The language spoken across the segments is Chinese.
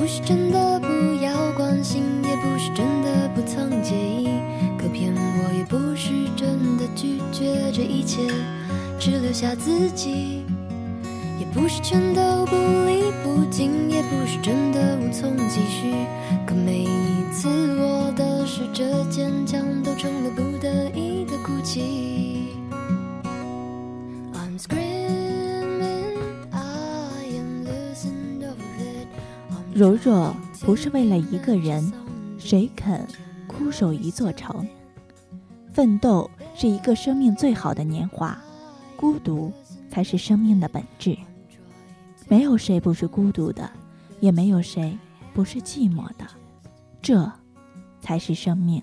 不是真的不要关心，也不是真的不曾介意，可偏我也不是真的拒绝这一切，只留下自己。也不是全都不离不弃，也不是真的无从继续，可每一次我的试着坚强，都成了不得已的哭泣。如若不是为了一个人，谁肯枯守一座城？奋斗是一个生命最好的年华，孤独才是生命的本质。没有谁不是孤独的，也没有谁不是寂寞的，这才是生命。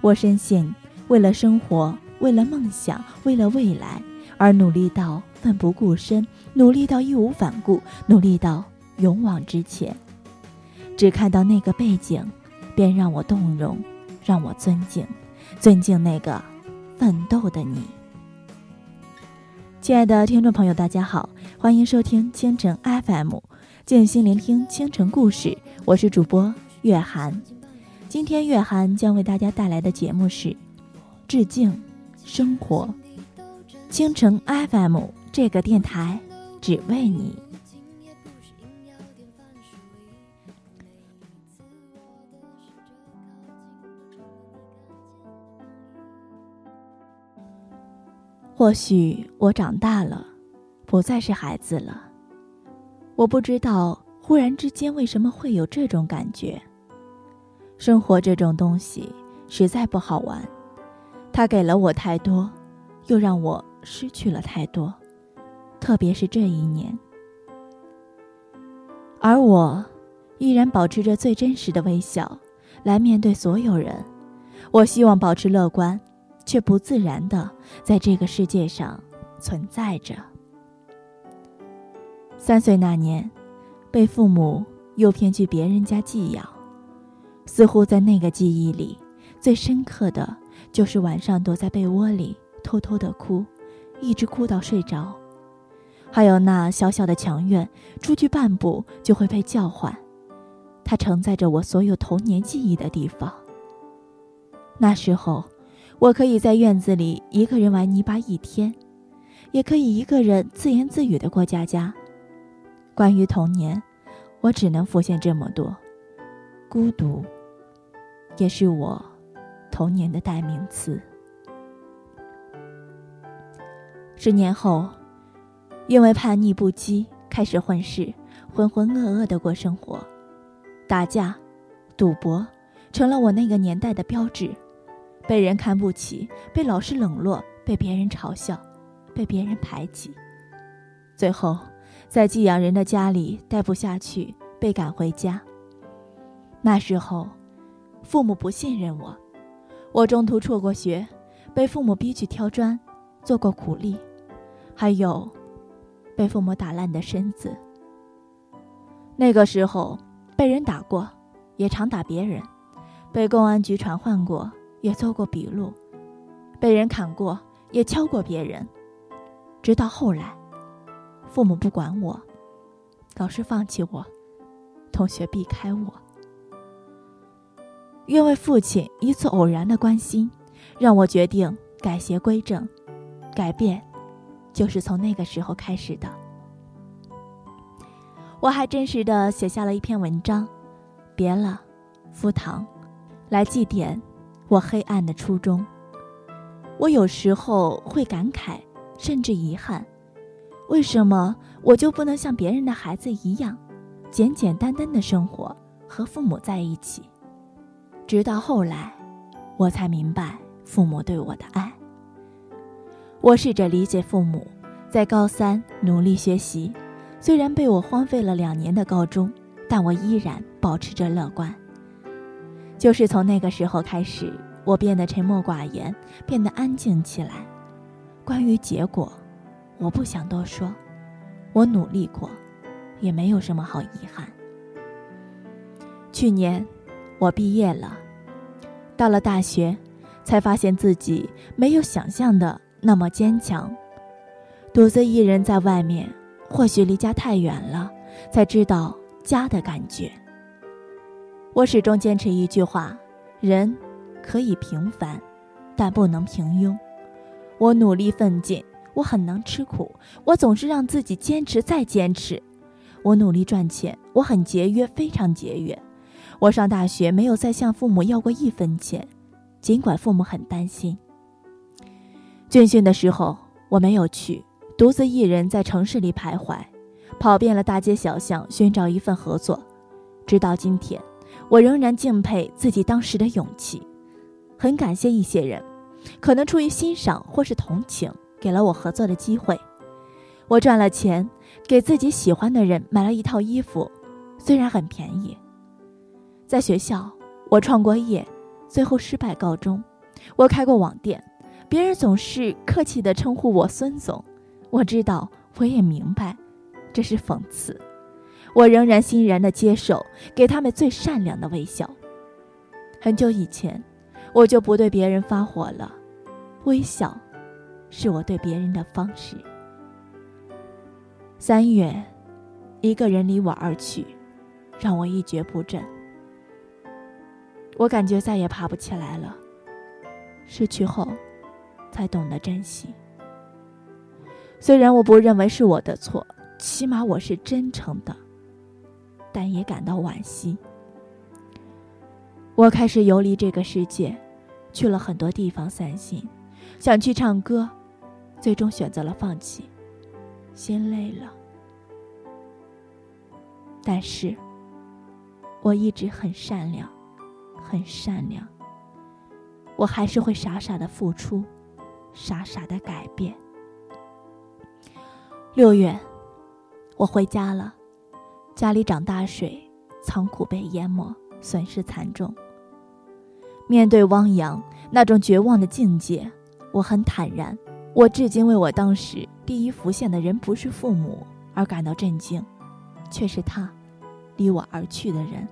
我深信，为了生活，为了梦想，为了未来，而努力到奋不顾身，努力到义无反顾，努力到勇往直前。只看到那个背景，便让我动容，让我尊敬，尊敬那个奋斗的你。亲爱的听众朋友，大家好，欢迎收听清晨 FM，静心聆听清晨故事，我是主播月涵。今天月涵将为大家带来的节目是《致敬生活》，清晨 FM 这个电台只为你。或许我长大了，不再是孩子了。我不知道忽然之间为什么会有这种感觉。生活这种东西实在不好玩，它给了我太多，又让我失去了太多，特别是这一年。而我依然保持着最真实的微笑来面对所有人。我希望保持乐观。却不自然的在这个世界上存在着。三岁那年，被父母诱骗去别人家寄养，似乎在那个记忆里，最深刻的就是晚上躲在被窝里偷偷的哭，一直哭到睡着。还有那小小的墙院，出去半步就会被叫唤，它承载着我所有童年记忆的地方。那时候。我可以在院子里一个人玩泥巴一天，也可以一个人自言自语的过家家。关于童年，我只能浮现这么多。孤独，也是我童年的代名词。十年后，因为叛逆不羁，开始混世，浑浑噩噩的过生活，打架、赌博，成了我那个年代的标志。被人看不起，被老师冷落，被别人嘲笑，被别人排挤，最后在寄养人的家里待不下去，被赶回家。那时候，父母不信任我，我中途辍过学，被父母逼去挑砖，做过苦力，还有被父母打烂的身子。那个时候，被人打过，也常打别人，被公安局传唤过。也做过笔录，被人砍过，也敲过别人，直到后来，父母不管我，老师放弃我，同学避开我。因为父亲一次偶然的关心，让我决定改邪归正，改变，就是从那个时候开始的。我还真实的写下了一篇文章，别了，赴唐，来祭奠。我黑暗的初衷，我有时候会感慨，甚至遗憾，为什么我就不能像别人的孩子一样，简简单单的生活，和父母在一起？直到后来，我才明白父母对我的爱。我试着理解父母，在高三努力学习，虽然被我荒废了两年的高中，但我依然保持着乐观。就是从那个时候开始，我变得沉默寡言，变得安静起来。关于结果，我不想多说。我努力过，也没有什么好遗憾。去年，我毕业了，到了大学，才发现自己没有想象的那么坚强。独自一人在外面，或许离家太远了，才知道家的感觉。我始终坚持一句话：人可以平凡，但不能平庸。我努力奋进，我很能吃苦，我总是让自己坚持再坚持。我努力赚钱，我很节约，非常节约。我上大学没有再向父母要过一分钱，尽管父母很担心。军训的时候我没有去，独自一人在城市里徘徊，跑遍了大街小巷寻找一份合作。直到今天，我仍然敬佩自己当时的勇气，很感谢一些人，可能出于欣赏或是同情，给了我合作的机会。我赚了钱，给自己喜欢的人买了一套衣服，虽然很便宜。在学校，我创过业，最后失败告终。我开过网店，别人总是客气地称呼我孙总。我知道，我也明白，这是讽刺。我仍然欣然地接受，给他们最善良的微笑。很久以前，我就不对别人发火了，微笑，是我对别人的方式。三月，一个人离我而去，让我一蹶不振。我感觉再也爬不起来了。失去后，才懂得珍惜。虽然我不认为是我的错，起码我是真诚的，但也感到惋惜。我开始游离这个世界，去了很多地方散心，想去唱歌，最终选择了放弃，心累了。但是，我一直很善良。很善良，我还是会傻傻的付出，傻傻的改变。六月，我回家了，家里涨大水，仓库被淹没，损失惨重。面对汪洋那种绝望的境界，我很坦然。我至今为我当时第一浮现的人不是父母而感到震惊，却是他，离我而去的人。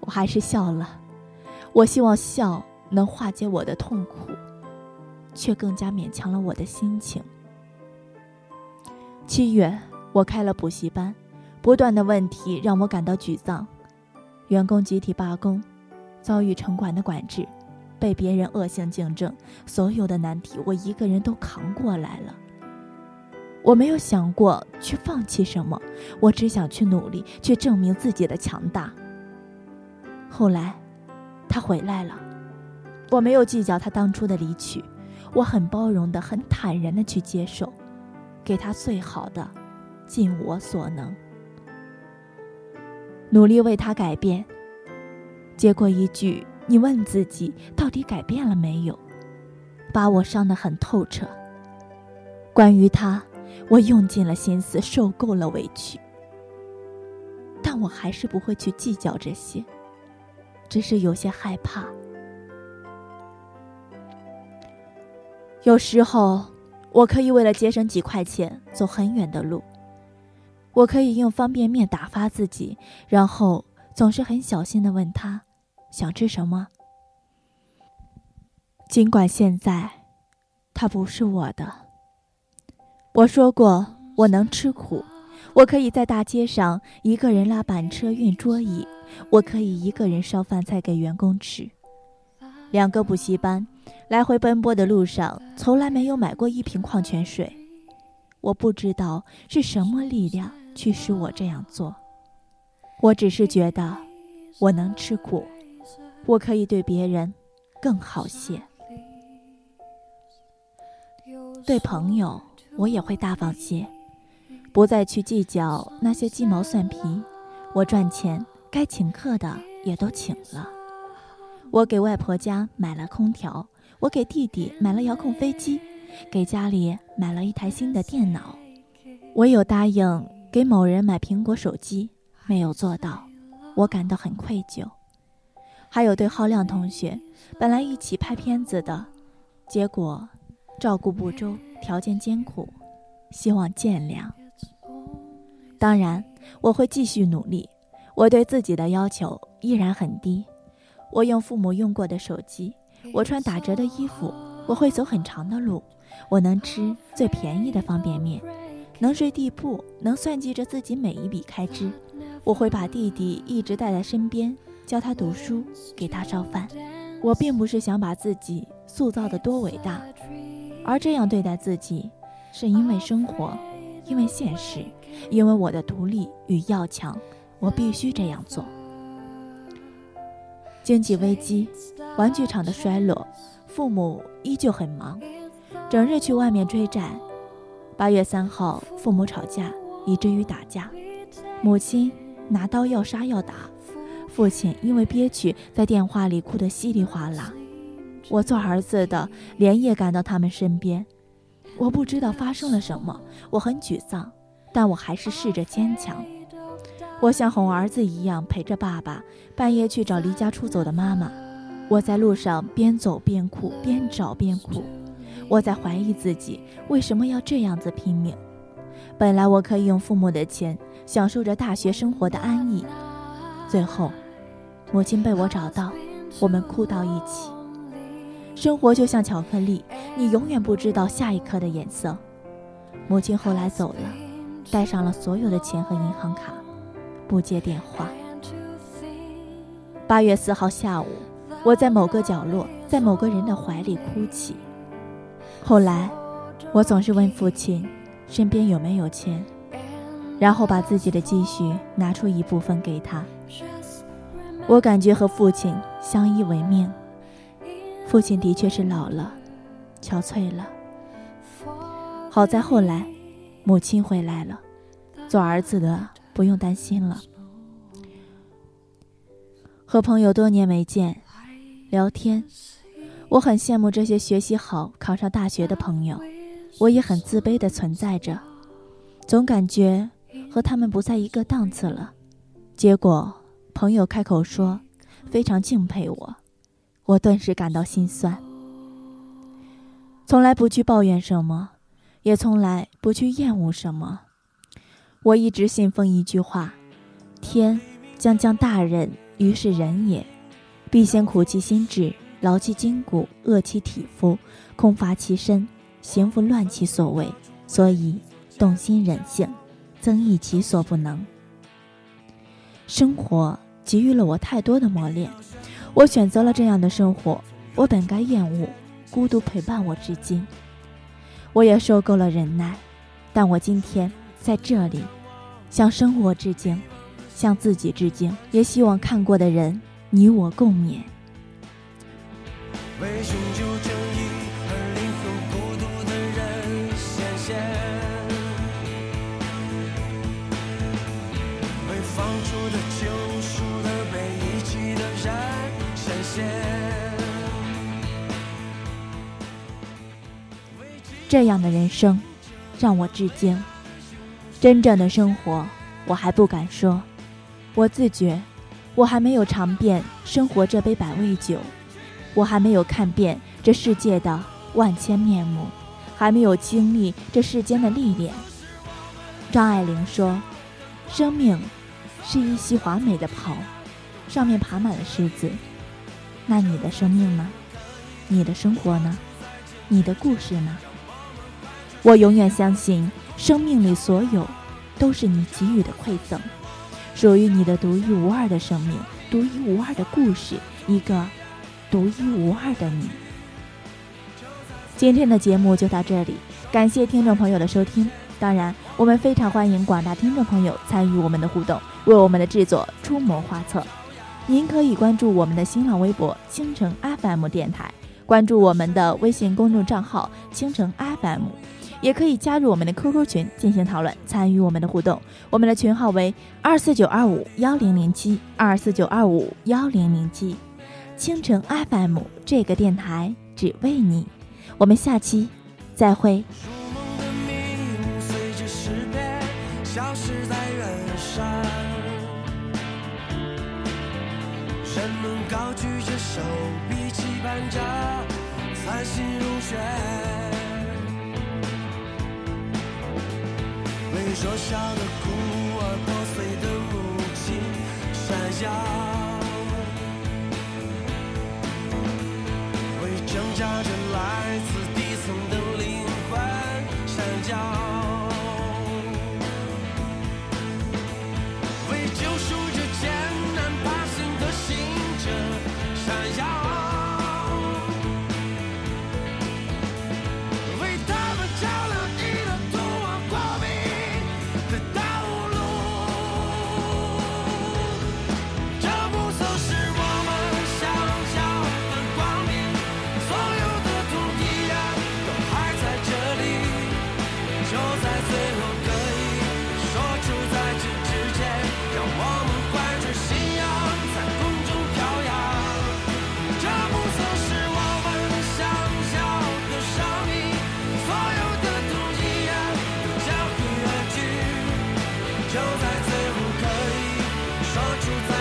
我还是笑了，我希望笑能化解我的痛苦，却更加勉强了我的心情。七月，我开了补习班，不断的问题让我感到沮丧，员工集体罢工，遭遇城管的管制，被别人恶性竞争，所有的难题我一个人都扛过来了。我没有想过去放弃什么，我只想去努力，去证明自己的强大。后来，他回来了，我没有计较他当初的离去，我很包容的、很坦然的去接受，给他最好的，尽我所能，努力为他改变。结果一句“你问自己到底改变了没有”，把我伤得很透彻。关于他，我用尽了心思，受够了委屈，但我还是不会去计较这些。只是有些害怕。有时候，我可以为了节省几块钱走很远的路，我可以用方便面打发自己，然后总是很小心的问他想吃什么。尽管现在，他不是我的。我说过，我能吃苦。我可以在大街上一个人拉板车运桌椅，我可以一个人烧饭菜给员工吃。两个补习班，来回奔波的路上，从来没有买过一瓶矿泉水。我不知道是什么力量驱使我这样做，我只是觉得我能吃苦，我可以对别人更好些。对朋友，我也会大方些。不再去计较那些鸡毛蒜皮，我赚钱该请客的也都请了。我给外婆家买了空调，我给弟弟买了遥控飞机，给家里买了一台新的电脑。我有答应给某人买苹果手机，没有做到，我感到很愧疚。还有对浩亮同学，本来一起拍片子的，结果照顾不周，条件艰苦，希望见谅。当然，我会继续努力。我对自己的要求依然很低。我用父母用过的手机，我穿打折的衣服，我会走很长的路，我能吃最便宜的方便面，能睡地铺，能算计着自己每一笔开支，我会把弟弟一直带在身边，教他读书，给他烧饭。我并不是想把自己塑造的多伟大，而这样对待自己，是因为生活，因为现实，因为我的独立与要强，我必须这样做。经济危机，玩具厂的衰落，父母依旧很忙，整日去外面追债。八月三号，父母吵架，以至于打架，母亲拿刀要杀要打。父亲因为憋屈，在电话里哭得稀里哗啦。我做儿子的连夜赶到他们身边，我不知道发生了什么，我很沮丧，但我还是试着坚强。我像哄儿子一样陪着爸爸，半夜去找离家出走的妈妈。我在路上边走边哭，边找边哭。我在怀疑自己为什么要这样子拼命。本来我可以用父母的钱享受着大学生活的安逸，最后。母亲被我找到，我们哭到一起。生活就像巧克力，你永远不知道下一刻的颜色。母亲后来走了，带上了所有的钱和银行卡，不接电话。八月四号下午，我在某个角落，在某个人的怀里哭泣。后来，我总是问父亲，身边有没有钱，然后把自己的积蓄拿出一部分给他。我感觉和父亲相依为命。父亲的确是老了，憔悴了。好在后来，母亲回来了，做儿子的不用担心了。和朋友多年没见，聊天，我很羡慕这些学习好、考上大学的朋友。我也很自卑的存在着，总感觉和他们不在一个档次了。结果。朋友开口说：“非常敬佩我。”我顿时感到心酸。从来不去抱怨什么，也从来不去厌恶什么。我一直信奉一句话：“天将降大任于是人也，必先苦其心志，劳其筋骨，饿其体肤，空乏其身，行拂乱其所为，所以动心忍性，增益其所不能。”生活。给予了我太多的磨练，我选择了这样的生活。我本该厌恶，孤独陪伴我至今。我也受够了忍耐，但我今天在这里，向生活致敬，向自己致敬，也希望看过的人你我共勉。为寻求正义而灵魂孤独的人显现，为放逐的救赎的被遗弃的人。这样的人生，让我至今。真正的生活，我还不敢说。我自觉，我还没有尝遍生活这杯百味酒，我还没有看遍这世界的万千面目，还没有经历这世间的历练。张爱玲说：“生命是一袭华美的袍，上面爬满了虱子。”那你的生命呢？你的生活呢？你的故事呢？我永远相信，生命里所有都是你给予的馈赠，属于你的独一无二的生命，独一无二的故事，一个独一无二的你。今天的节目就到这里，感谢听众朋友的收听。当然，我们非常欢迎广大听众朋友参与我们的互动，为我们的制作出谋划策。您可以关注我们的新浪微博“倾城 FM 电台”，关注我们的微信公众账号“倾城 FM”，也可以加入我们的 QQ 群进行讨论，参与我们的互动。我们的群号为二四九二五幺零零七二四九二五幺零零七，清晨 FM 这个电台只为你。我们下期再会。高举着手臂，期盼着灿星如雪，为弱小的孤儿、破碎的母亲闪耀，为挣扎着住。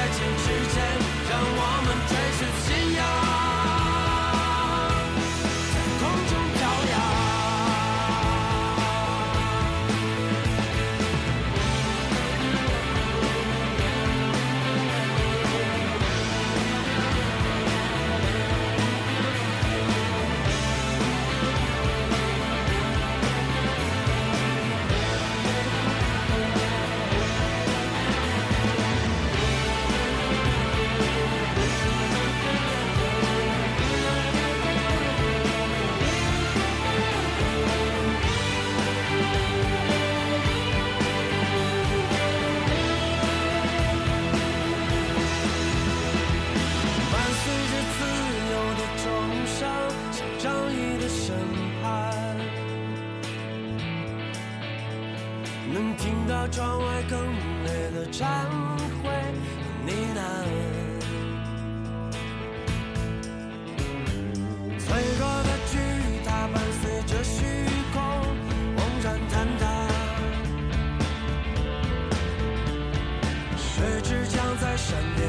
ocean